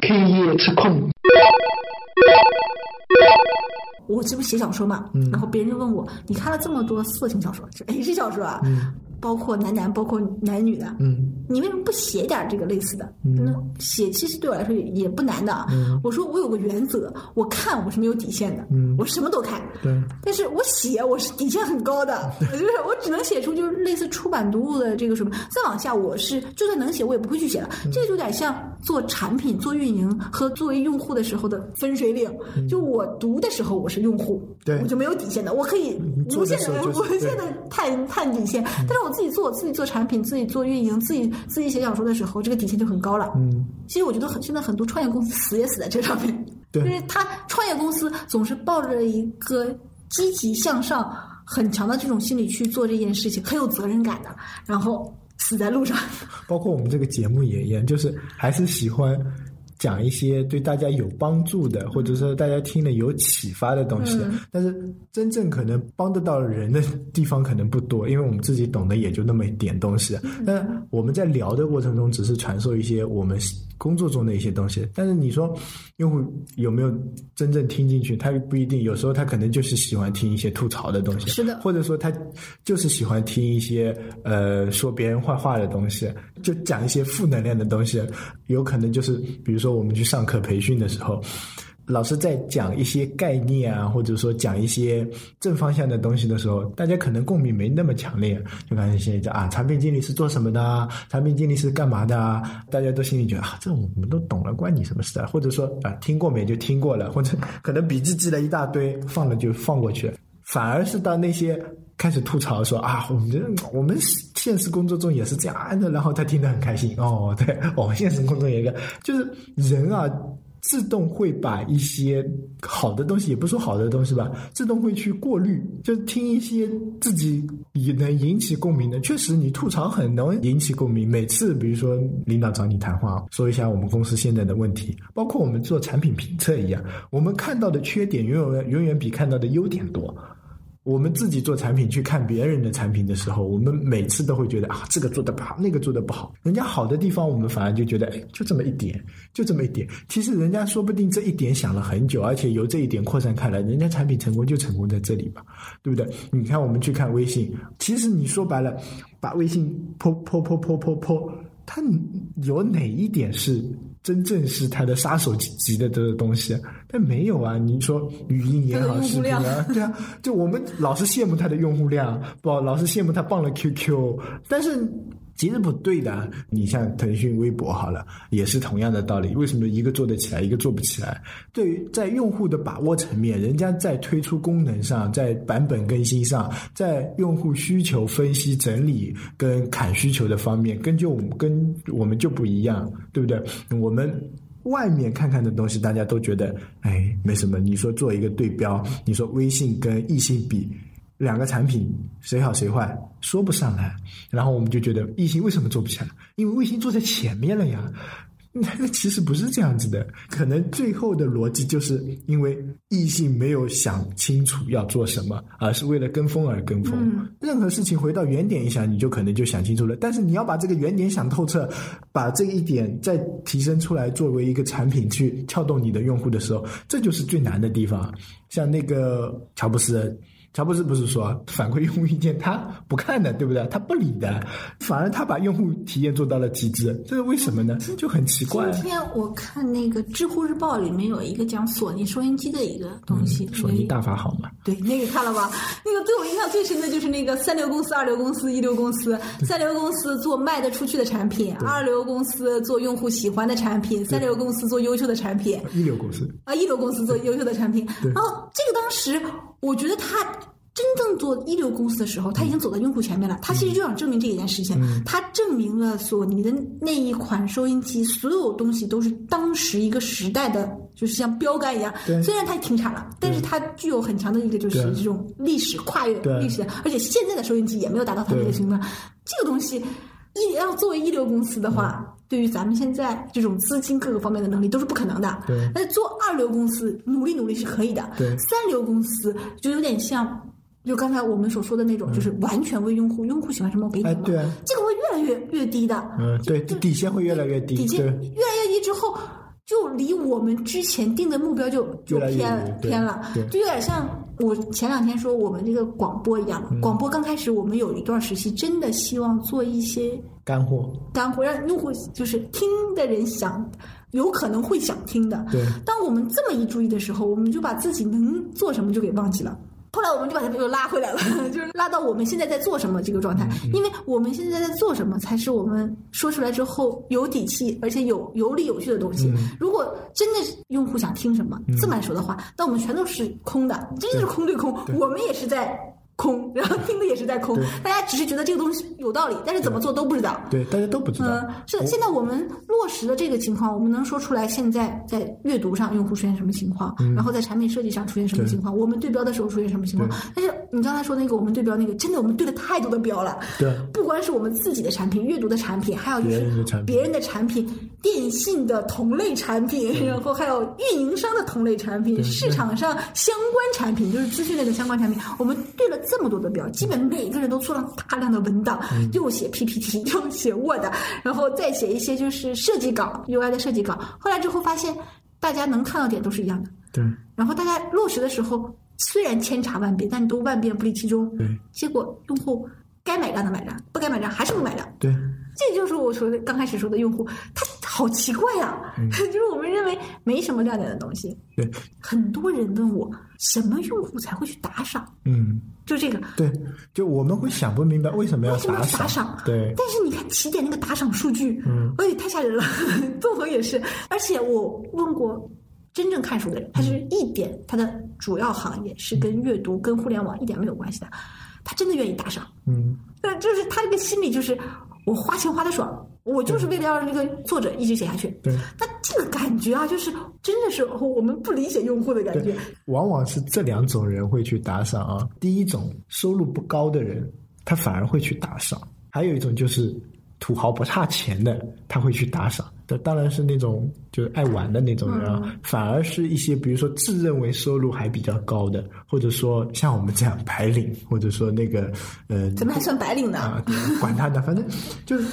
K 夜之控，我这不写小说嘛，然后别人就问我，你看了这么多色情小说，这 H 小说啊，包括男男，包括男女的，嗯你为什么不写点这个类似的？那写其实对我来说也也不难的。我说我有个原则，我看我是没有底线的，我什么都看。对，但是我写我是底线很高的，就是我只能写出就是类似出版读物的这个什么，再往下我是就算能写我也不会去写了。这个就有点像做产品、做运营和作为用户的时候的分水岭。就我读的时候我是用户，对我就没有底线的，我可以无限的、无限的探探底线。但是我自己做，自己做产品，自己做运营，自己自己写小说的时候，这个底线就很高了。嗯，其实我觉得很现在很多创业公司死也死在这上面，对就是他创业公司总是抱着一个积极向上、很强的这种心理去做这件事情，很有责任感的，然后死在路上。包括我们这个节目也一样，就是还是喜欢讲一些对大家有帮助的，或者说大家听了有启发的东西。但是真正可能帮得到人的地方可能不多，因为我们自己懂得也就那么一点东西。但我们在聊的过程中，只是传授一些我们工作中的一些东西。但是你说用户有没有真正听进去？他不一定，有时候他可能就是喜欢听一些吐槽的东西，是的或者说他就是喜欢听一些呃说别人坏话的东西，就讲一些负能量的东西，有可能就是比如说我们去上课培训的时候。老师在讲一些概念啊，或者说讲一些正方向的东西的时候，大家可能共鸣没那么强烈，就感觉现在讲啊，产品经理是做什么的啊？产品经理是干嘛的啊？大家都心里觉得啊，这我们都懂了，关你什么事啊？或者说啊，听过没就听过了，或者可能笔记记了一大堆，放了就放过去。反而是到那些开始吐槽说啊，我们这我们现实工作中也是这样的，然后他听得很开心哦，对，哦，现实工作也一个，就是人啊。自动会把一些好的东西，也不说好的东西吧，自动会去过滤，就听一些自己也能引起共鸣的。确实，你吐槽很能引起共鸣。每次比如说领导找你谈话，说一下我们公司现在的问题，包括我们做产品评测一样，我们看到的缺点永远永远比看到的优点多。我们自己做产品去看别人的产品的时候，我们每次都会觉得啊，这个做的不好，那个做的不好。人家好的地方，我们反而就觉得，哎，就这么一点，就这么一点。其实人家说不定这一点想了很久，而且由这一点扩散开来，人家产品成功就成功在这里嘛，对不对？你看，我们去看微信，其实你说白了，把微信泼泼泼泼泼泼，它有哪一点是真正是他的杀手级的这个东西？但没有啊！你说语音也好，视频啊量，对啊，就我们老是羡慕他的用户量，不，老是羡慕他傍了 QQ，但是。其实不对的，你像腾讯微博好了，也是同样的道理。为什么一个做得起来，一个做不起来？对于在用户的把握层面，人家在推出功能上，在版本更新上，在用户需求分析整理跟砍需求的方面，跟就我们跟我们就不一样，对不对？我们。外面看看的东西，大家都觉得哎没什么。你说做一个对标，你说微信跟易信比，两个产品谁好谁坏，说不上来。然后我们就觉得易信为什么做不起来？因为卫星坐在前面了呀。那其实不是这样子的，可能最后的逻辑就是因为异性没有想清楚要做什么，而是为了跟风而跟风。任何事情回到原点一想，你就可能就想清楚了。但是你要把这个原点想透彻，把这一点再提升出来，作为一个产品去撬动你的用户的时候，这就是最难的地方。像那个乔布斯。乔布斯不是说反馈用户意见他不看的，对不对？他不理的，反而他把用户体验做到了极致，这是为什么呢？就很奇怪。今天我看那个知乎日报里面有一个讲索尼收音机的一个东西，嗯索尼大法好嘛？对，那个看了吧？那个对我印象最深的就是那个三流公司、二流公司、一流公司。三流公司做卖得出去的产品，二流公司做用户喜欢的产品，三流公司做优秀的产品。一流公司啊，一流公司做优秀的产品。然后这个当时我觉得他。真正做一流公司的时候，他已经走在用户前面了。他其实就想证明这一件事情，他证明了索尼的那一款收音机所有东西都是当时一个时代的，就是像标杆一样。虽然它停产了，但是它具有很强的一个就是这种历史跨越历史，而且现在的收音机也没有达到它那个情况。这个东西，一要作为一流公司的话，对于咱们现在这种资金各个方面的能力都是不可能的。对，但是做二流公司努力努力是可以的。对，三流公司就有点像。就刚才我们所说的那种，就是完全为用户，用户喜欢什么我给你哎，嘛。对啊，这个会越来来越越低的。嗯，对，底线会越来越低，底线越来越低之后，就离我们之前定的目标就就偏偏了，就有点像我前两天说我们这个广播一样。广播刚开始我们有一段时期真的希望做一些干货，干货让用户就是听的人想。有可能会想听的。对，当我们这么一注意的时候，我们就把自己能做什么就给忘记了。后来我们就把它又拉回来了，就是拉到我们现在在做什么这个状态。因为我们现在在做什么，才是我们说出来之后有底气，而且有有理有据的东西。如果真的是用户想听什么，这么来说的话，那我们全都是空的，真的是空对空。我们也是在。空，然后听的也是在空，大家只是觉得这个东西有道理，但是怎么做都不知道。对，大家都不知道。嗯，是现在我们落实的这个情况，我们能说出来现在在阅读上用户出现什么情况，然后在产品设计上出现什么情况，我们对标的时候出现什么情况。但是你刚才说那个我们对标那个，真的我们对了太多的标了。对，不光是我们自己的产品、阅读的产品，还有就是别人的产品、电信的同类产品，然后还有运营商的同类产品、市场上相关产品，就是资讯类的相关产品，我们对了这么多的标。基本每个人都做了大量的文档，又写 PPT，又写 Word，然后再写一些就是设计稿，UI 的设计稿。后来之后发现，大家能看到点都是一样的。对。然后大家落实的时候，虽然千差万别，但都万变不离其宗。对。结果用户该买账的买账，不该买账还是不买账。对。这就是我说的刚开始说的用户，他好奇怪呀，就是我们认为没什么亮点的东西。对。很多人问我，什么用户才会去打赏？嗯。就这个，对，就我们会想不明白为什么要打赏，对。但是你看起点那个打赏数据，嗯，哎，太吓人了。纵横也是，而且我问过真正看书的人，他是一点，他的主要行业是跟阅读、跟互联网一点没有关系的，他真的愿意打赏，嗯，那就是他这个心理就是。我花钱花的爽，我就是为了要让这个作者一直写下去。对，那这个感觉啊，就是真的是我们不理解用户的感觉。往往是这两种人会去打赏啊。第一种收入不高的人，他反而会去打赏；还有一种就是土豪不差钱的，他会去打赏。这当然是那种就是爱玩的那种人啊，反而是一些比如说自认为收入还比较高的，或者说像我们这样白领，或者说那个呃，怎么还算白领呢？啊，管他的，反正就是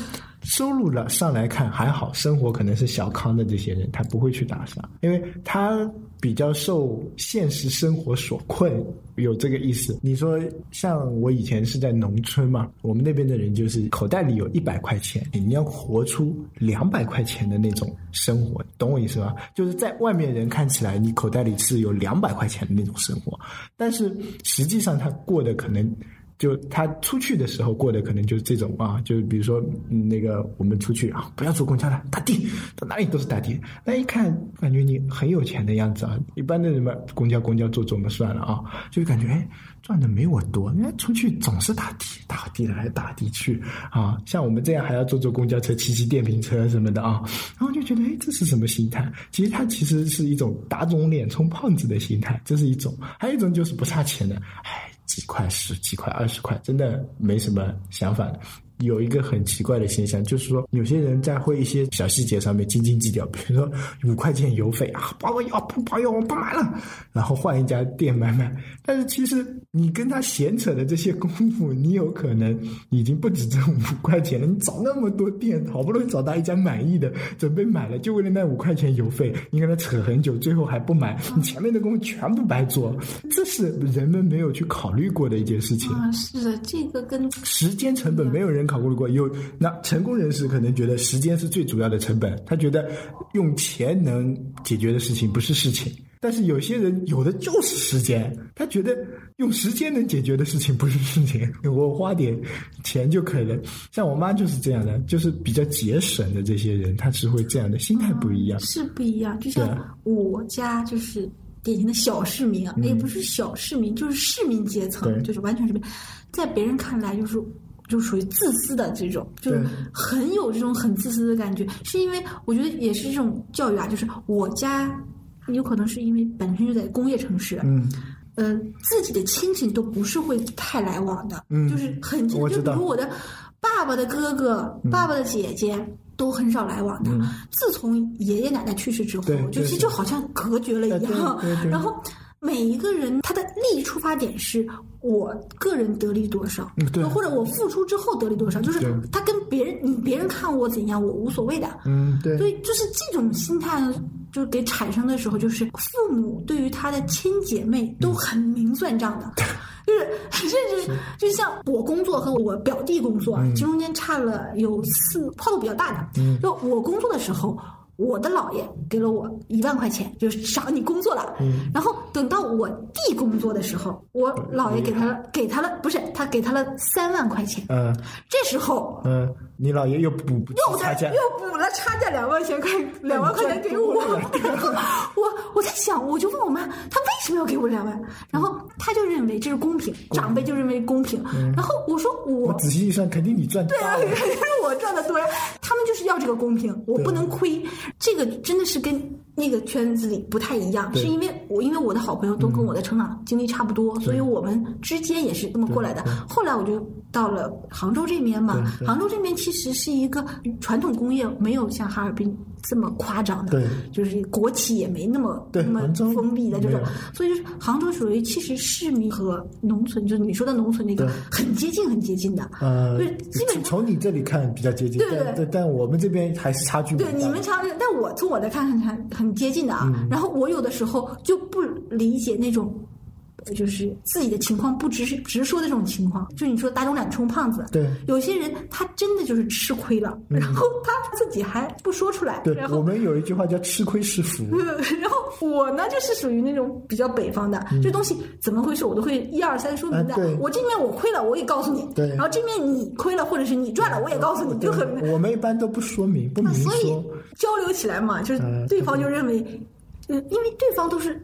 收入了上来看还好，生活可能是小康的这些人，他不会去打赏，因为他。比较受现实生活所困，有这个意思。你说像我以前是在农村嘛，我们那边的人就是口袋里有一百块钱，你要活出两百块钱的那种生活，懂我意思吧？就是在外面人看起来你口袋里是有两百块钱的那种生活，但是实际上他过的可能。就他出去的时候过的可能就是这种啊，就是比如说那个我们出去啊，不要坐公交了，打的，到哪里都是打的。那一看感觉你很有钱的样子啊，一般的人嘛，公交公交坐坐嘛算了啊，就感觉哎赚的没我多，人家出去总是打的，打的来打的去啊，像我们这样还要坐坐公交车、骑骑电瓶车什么的啊，然后就觉得哎这是什么心态？其实他其实是一种打肿脸充胖子的心态，这是一种；还有一种就是不差钱的，哎。几块十几块二十块，真的没什么想法。有一个很奇怪的现象，就是说有些人在会一些小细节上面斤斤计较，比如说五块钱邮费啊，包个邮不包邮我不买了，然后换一家店买买。但是其实你跟他闲扯的这些功夫，你有可能已经不止这五块钱了。你找那么多店，好不容易找到一家满意的，准备买了，就为了那五块钱邮费，你跟他扯很久，最后还不买，你前面的功夫全部白做。这是人们没有去考虑过的一件事情啊！是的，这个跟时间成本没有人。考过了过有那成功人士可能觉得时间是最主要的成本，他觉得用钱能解决的事情不是事情。但是有些人有的就是时间，他觉得用时间能解决的事情不是事情，我花点钱就可以了。像我妈就是这样的，就是比较节省的这些人，他是会这样的心态不一样，是不一样。就像我家就是典型的小市民啊，也不是小市民，就是市民阶层，就是完全是在别人看来就是。就属于自私的这种，就是很有这种很自私的感觉，是因为我觉得也是这种教育啊，就是我家有可能是因为本身就在工业城市，嗯，呃，自己的亲戚都不是会太来往的，嗯，就是很近，就比如我的爸爸的哥哥、爸爸的姐姐都很少来往的。自从爷爷奶奶去世之后，就其实就好像隔绝了一样，然后。每一个人他的利益出发点是我个人得利多少，嗯对。或者我付出之后得利多少，就是他跟别人你别人看我怎样，我无所谓的。嗯，对，所以就是这种心态呢，就给产生的时候，就是父母对于他的亲姐妹都很明算账的，就是甚至就像我工作和我表弟工作，中间差了有四跨度比较大的。就我工作的时候。我的姥爷给了我一万块钱，就是赏你工作了。嗯然后等到我弟工作的时候，我姥爷给他了，给他了，不是他给他了三万块钱。嗯这时候嗯，你姥爷又补不又差价，又补了差价两万块钱，块两万块钱给 我。然后我我在想，我就问我妈，她为什么要给我两万？然后她就认为这是公平，长辈就认为公平。然后我说我我仔细一算，肯定你赚对啊，肯定是我赚的多呀。他们就是要这个公平，我不能亏。这个真的是跟那个圈子里不太一样，是因为我因为我的好朋友都跟我的成长经历差不多，所以我们之间也是这么过来的。后来我就到了杭州这边嘛，杭州这边其实是一个传统工业没有像哈尔滨这么夸张的，对。就是国企也没那么那么封闭的这种，所以就是杭州属于其实市民和农村，就是你说的农村那个很接近很接近的，呃就是基本上从你这里看比较接近，对对但我们这边还是差距蛮对。你们差距，但我从我来看很很很接近的啊。嗯。然后我有的时候就不理解那种，呃就是自己的情况不直直说的这种情况。就你说打肿脸充胖子，对嗯有些人他真的就是吃亏了，然后他自己还不说出来，对然，后我们有一句话叫“吃亏是福 然后我呢，就是属于那种比较北方的，这东西怎么回事，我都会一二三说明的。我这面我亏了，我也告诉你。对然后这面你亏了，或者是你赚了，我也告诉你，”，就很我们一般都不说明，不明所以说。交流起来嘛，就是嗯对方就认为，嗯，因为对方都是，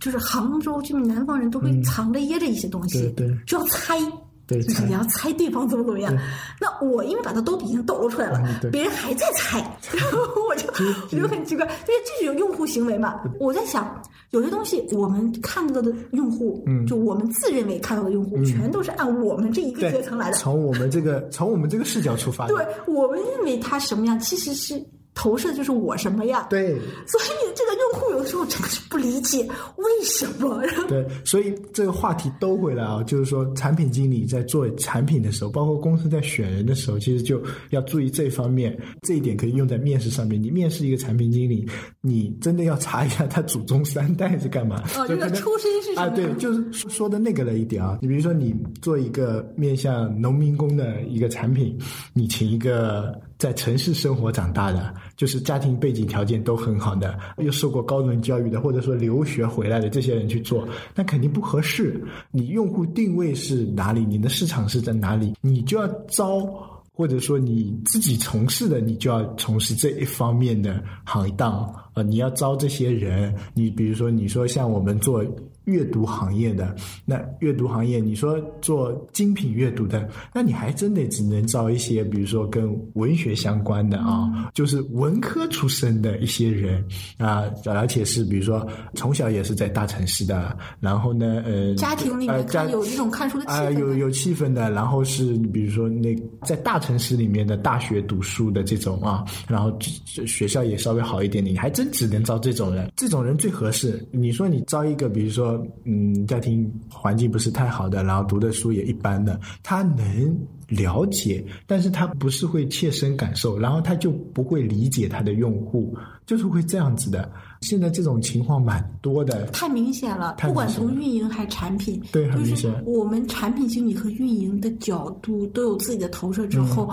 就是杭州这边南方人都会藏着掖着一些东西，嗯对对就要猜。对就是你要猜对方怎么怎么样。那我因为把它兜底已经抖露出来了，嗯别人还在猜，然后我就我就很奇怪，因为这种用户行为嘛。我在想，有些东西我们看到的用户，嗯就我们自认为看到的用户，全都是按我们这一个阶层来的。从我们这个从我们这个视角出发的，对我们认为他什么样，其实是投射的就是我什么呀。对所以这个用户有的时候真的是不理解为什么，对，所以这个话题兜回来啊，就是说产品经理在做产品的时候，包括公司在选人的时候，其实就要注意这方面。这一点可以用在面试上面。你面试一个产品经理，你真的要查一下他祖宗三代是干嘛，哦，这个出身是什么？啊，对，就是说说的那个了一点啊。你比如说，你做一个面向农民工的一个产品，你请一个在城市生活长大的，就是家庭背景条件都很好的，又受过高等教育的，或者说留学回来的这些人去做，那肯定不合适。你用户定位是哪里？你的市场是在哪里？你就要招。或者说你自己从事的，你就要从事这一方面的行当，呃，你要招这些人。你比如说，你说像我们做阅读行业的，那阅读行业，你说做精品阅读的，那你还真得只能招一些，比如说跟文学相关的啊，就是文科出身的一些人啊，而且是比如说从小也是在大城市的，然后呢，呃，家庭里呃家面有一种看书的气啊、氛的。有有气氛的，然后是比如说那在大城市里面的大学读书的这种啊，然后学校也稍微好一点点，你还真只能招这种人，这种人最合适。你说你招一个，比如说嗯，家庭环境不是太好的，然后读的书也一般的，他能了解，但是他不是会切身感受，然后他就不会理解他的用户，就是会这样子的。现在这种情况蛮多的，太明显了，太不管从运营还是产品，对很就是明显我们产品经理和运营的角度都有自己的投射之后，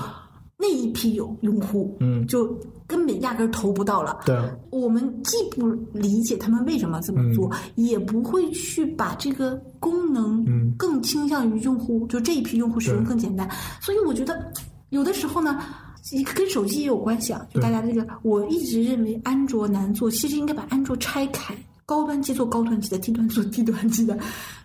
那一批有用户，嗯就根本压根儿投不到了。对我们既不理解他们为什么这么做，也不会去把这个功能嗯更倾向于用户，就这一批用户使用更简单。所以我觉得有的时候呢。跟手机也有关系啊，就大家这个，我一直认为安卓难做，其实应该把安卓拆开，高端机做高端机的，低端做低端机的，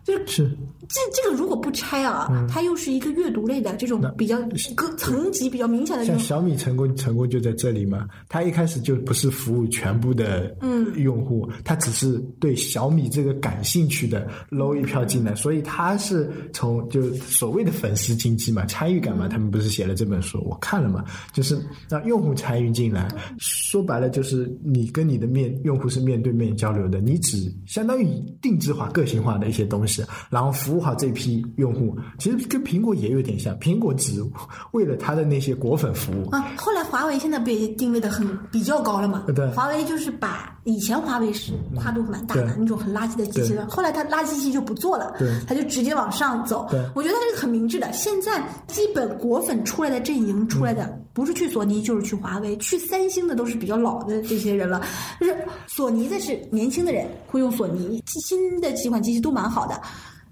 就是是。这这个如果不拆啊，它又是一个阅读类的这种比较个层级比较明显的，像小米成功成功就在这里嘛，它一开始就不是服务全部的嗯。用户，它只是对小米这个感兴趣的搂一票进来，所以它是从就所谓的粉丝经济嘛，参与感嘛，他们不是写了这本书，我看了嘛，就是让用户参与进来，说白了就是你跟你的面用户是面对面交流的，你你只相当于定制化、个性化的一些东西，然后服务好这批用户。其实跟苹果也有点像，苹果只为了它的那些果粉服务。啊，后来华为现在不也定位的很比较高了嘛？对华为就是把以前华为是跨度蛮大的对那种很垃圾的机器人，后来它垃圾机器就不做了，对它就直接往上走对。我觉得它这个很明智的。现在基本果粉出来的阵营出来的，嗯不是去索尼就是去华为，去三星的都是比较老的这些人了。就是索尼的是年轻的人会用索尼，新的几款机器都蛮好的，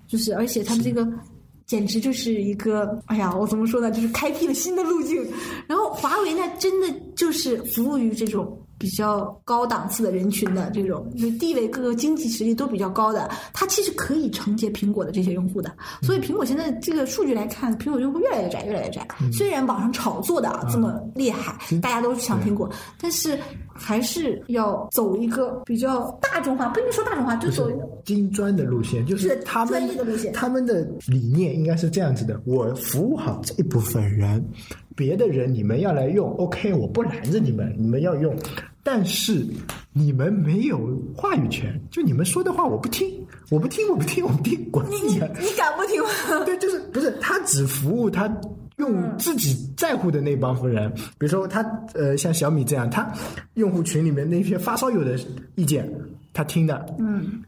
就是而且他们这个。简直就是一个，哎呀，我怎么说呢？就是开辟了新的路径。然后华为呢，真的就是服务于这种比较高档次的人群的这种，就是地位、各个经济实力都比较高的，它其实可以承接苹果的这些用户的。所以苹果现在这个数据来看，苹果用户越来越窄，越来越窄。虽然网上炒作的这么厉害，大家都抢苹果，但是还是要走一个比较大众化，不一定说大众化，就走一个金砖的路线，就是是他们专业的路线。他们的理念应该是这样子的：我服务好这一部分人，别的人你们要来用，OK，我不拦着你们，你们要用，但是你们没有话语权，就你们说的话我不听，我不听，我不听，我不听，管你你敢不听吗？对，就是不是他只服务他用自己在乎的那帮夫人，比如说他呃像小米这样，他用户群里面那些发烧友的意见，他听的，嗯，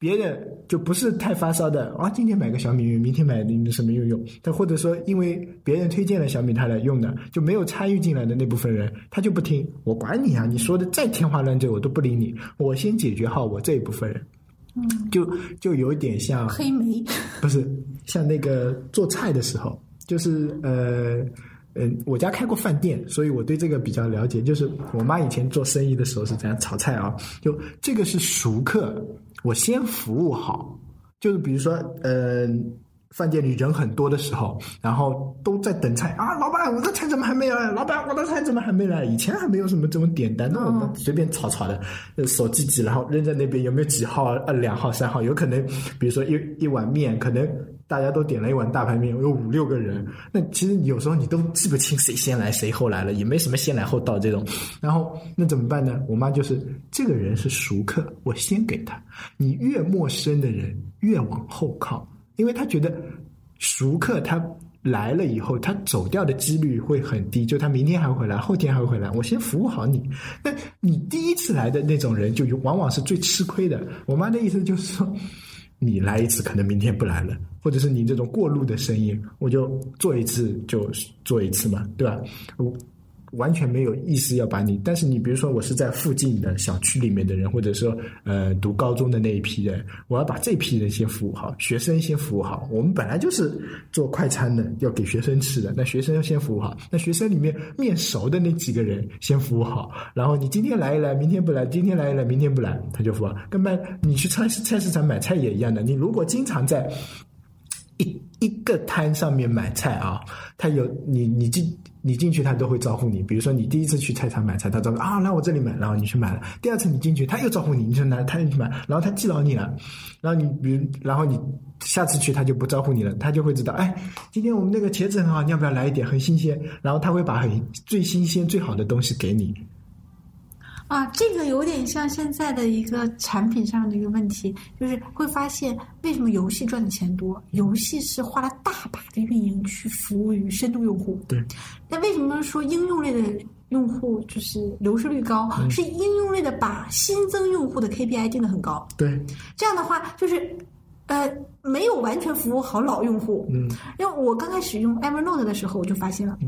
别人就不是太发烧的啊，今天买个小米用，明天买那什么用用，他或者说因为别人推荐了小米他来用的，就没有参与进来的那部分人，他就不听，我管你啊，你说的再天花乱坠我都不理你，我先解决好我这一部分人。嗯，就就有点像黑莓。不是像那个做菜的时候，就是呃嗯，我家开过饭店，所以我对这个比较了解。就是我妈以前做生意的时候是这样炒菜啊，就这个是熟客，我先服务好。就是比如说，嗯、饭店里人很多的时候，然后都在等菜啊，老板，我的菜怎么还没来？老板，我的菜怎么还没来？以前还没有什么这种点单，那我们随便炒炒的，呃手机挤，然后扔在那边，有没有几号？呃，两号、三号，有可能，比如说一一碗面，可能大家都点了一碗大排面，有五六个人，那其实有时候你都记不清谁先来谁后来了，也没什么先来后到这种。然后那怎么办呢？我妈就是这个人是熟客，我先给他。你越陌生的人越往后靠，因为他觉得熟客他来了以后，他走掉的几率会很低，就他明天还会回来，后天还会回来，我先服务好你。那你第一次来的那种人，就往往是最吃亏的。我妈的意思就是说。你来一次，可能明天不来了，或者是你这种过路的生意，我就做一次就做一次嘛，对吧？我完全没有意思要把你，但是你比如说我是在附近的小区里面的人，或者说呃读高中的那一批人，我要把这批人先服务好，学生先服务好。我们本来就是做快餐的，要给学生吃的，那学生要先服务好。那学生里面面熟的那几个人先服务好，然后你今天来一来，明天不来，今天来一来，明天不来，他就服务好。跟卖你去菜市菜市场买菜也一样的，你如果经常在一一个摊上面买菜啊，他有你你进你进去，他都会招呼你。比如说你第一次去菜场买菜，他招呼啊来我这里买，然后你去买了。第二次你进去，他又招呼你，你说来他就去买，然后他记牢你了，然后你比如然后你下次去他就不招呼你了，他就会知道，哎，今天我们那个茄子很好，你要不要来一点，很新鲜。然后他会把很最新鲜最好的东西给你。啊，这个有点像现在的一个产品上的一个问题，就是会发现为什么游戏赚的钱多？游戏是花了大把的运营去服务于深度用户。对，那为什么说应用类的用户就是流失率高？是应用类的把新增用户的 KPI 定的很高。对，这样的话就是。呃，没有完全服务好老用户。嗯，因为我刚开始用 Evernote 的时候，我就发现了，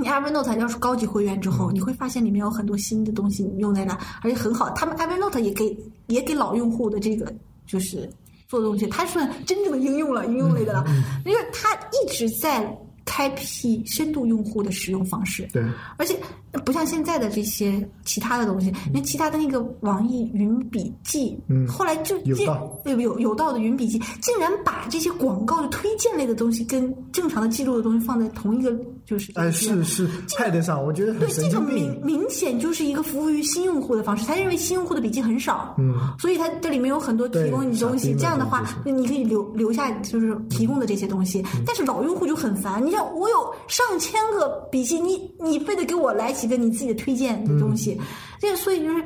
你 Evernote 要是高级会员之后，你会发现里面有很多新的东西你用在那，而且很好。他们 Evernote 也给也给老用户的这个就是做东西，它算真正的应用了，应用类的了，因为它一直在开辟深度用户的使用方式。对，而且不像现在的这些其他的东西，因为其他的那个网易云笔记，嗯后来就有有有道的云笔记，竟然把这些广告的推荐类的东西跟正常的记录的东西放在同一个就是哎，是是派得上，我觉得对，这个明。明显就是一个服务于新用户的方式。他认为新用户的笔记很少，嗯，所以他这里面有很多提供你东西。这样的话这，你可以留留下就是提供的这些东西。嗯但是老用户就很烦，你像我有上千个笔记，你你非得给我来几个你自己的推荐的东西，嗯这个所以就是。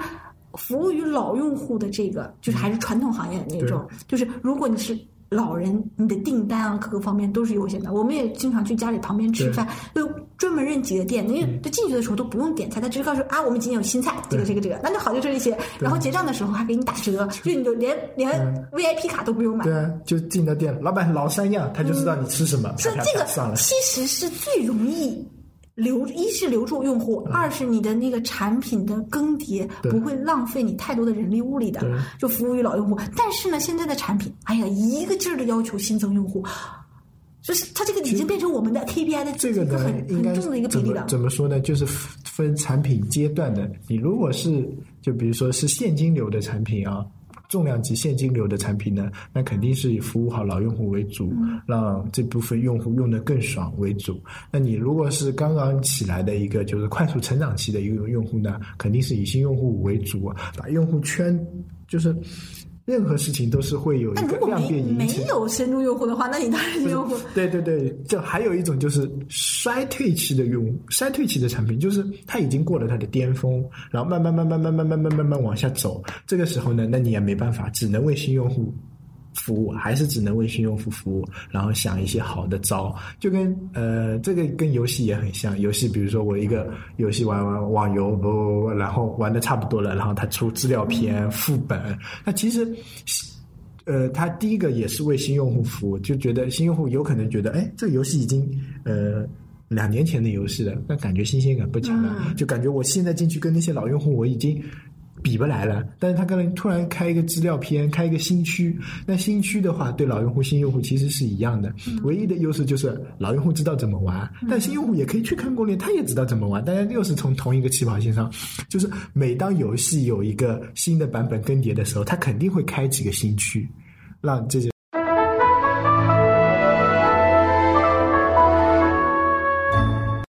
服务于老用户的这个，就是还是传统行业的那种，就是如果你是。老人，你的订单啊，各个方面都是优先的。我们也经常去家里旁边吃饭，就专门认几个店，因为就进去的时候都不用点菜，他直接告诉啊，我们今天有新菜，这个这个这个，那就好就这一些。然后结账的时候还给你打折，就你就连连 VIP 卡都不用买。对啊，就进的店，老板老三样，他就知道你吃什么。说这个，其实是最容易。留一是留住用户，二是你的那个产品的更迭不会浪费你太多的人力物力的，就服务于老用户。但是呢，现在的产品，哎呀，一个劲儿的要求新增用户，就是它这个已经变成我们的 KPI 的这个很很重的一个比例了。怎么说呢？就是分产品阶段的。你如果是就比如说是现金流的产品啊。重量级现金流的产品呢，那肯定是以服务好老用户为主，让这部分用户用的更爽为主。那你如果是刚刚起来的一个就是快速成长期的一个用户呢，肯定是以新用户为主，把用户圈就是。任何事情都是会有一个量变引起。没有深度用户的话，那你当然是用户。对对对，就还有一种就是衰退期的用衰退期的产品，就是它已经过了它的巅峰，然后慢慢慢慢慢慢慢慢慢慢往下走。这个时候呢，那你也没办法，只能为新用户。服务还是只能为新用户服务，然后想一些好的招，就跟呃这个跟游戏也很像。游戏比如说我一个游戏玩玩网游，不不不，然后玩的差不多了，然后他出资料片副本，那其实呃他第一个也是为新用户服务，就觉得新用户有可能觉得，哎，这个游戏已经呃两年前的游戏了，那感觉新鲜感不强了，就感觉我现在进去跟那些老用户我已经。比不来了，但是他可能突然开一个资料片，开一个新区，那新区的话，对老用户、新用户其实是一样的，唯一的优势就是老用户知道怎么玩，但新用户也可以去看攻略，他也知道怎么玩，大家又是从同一个起跑线上，就是每当游戏有一个新的版本更迭的时候，他肯定会开几个新区，让这些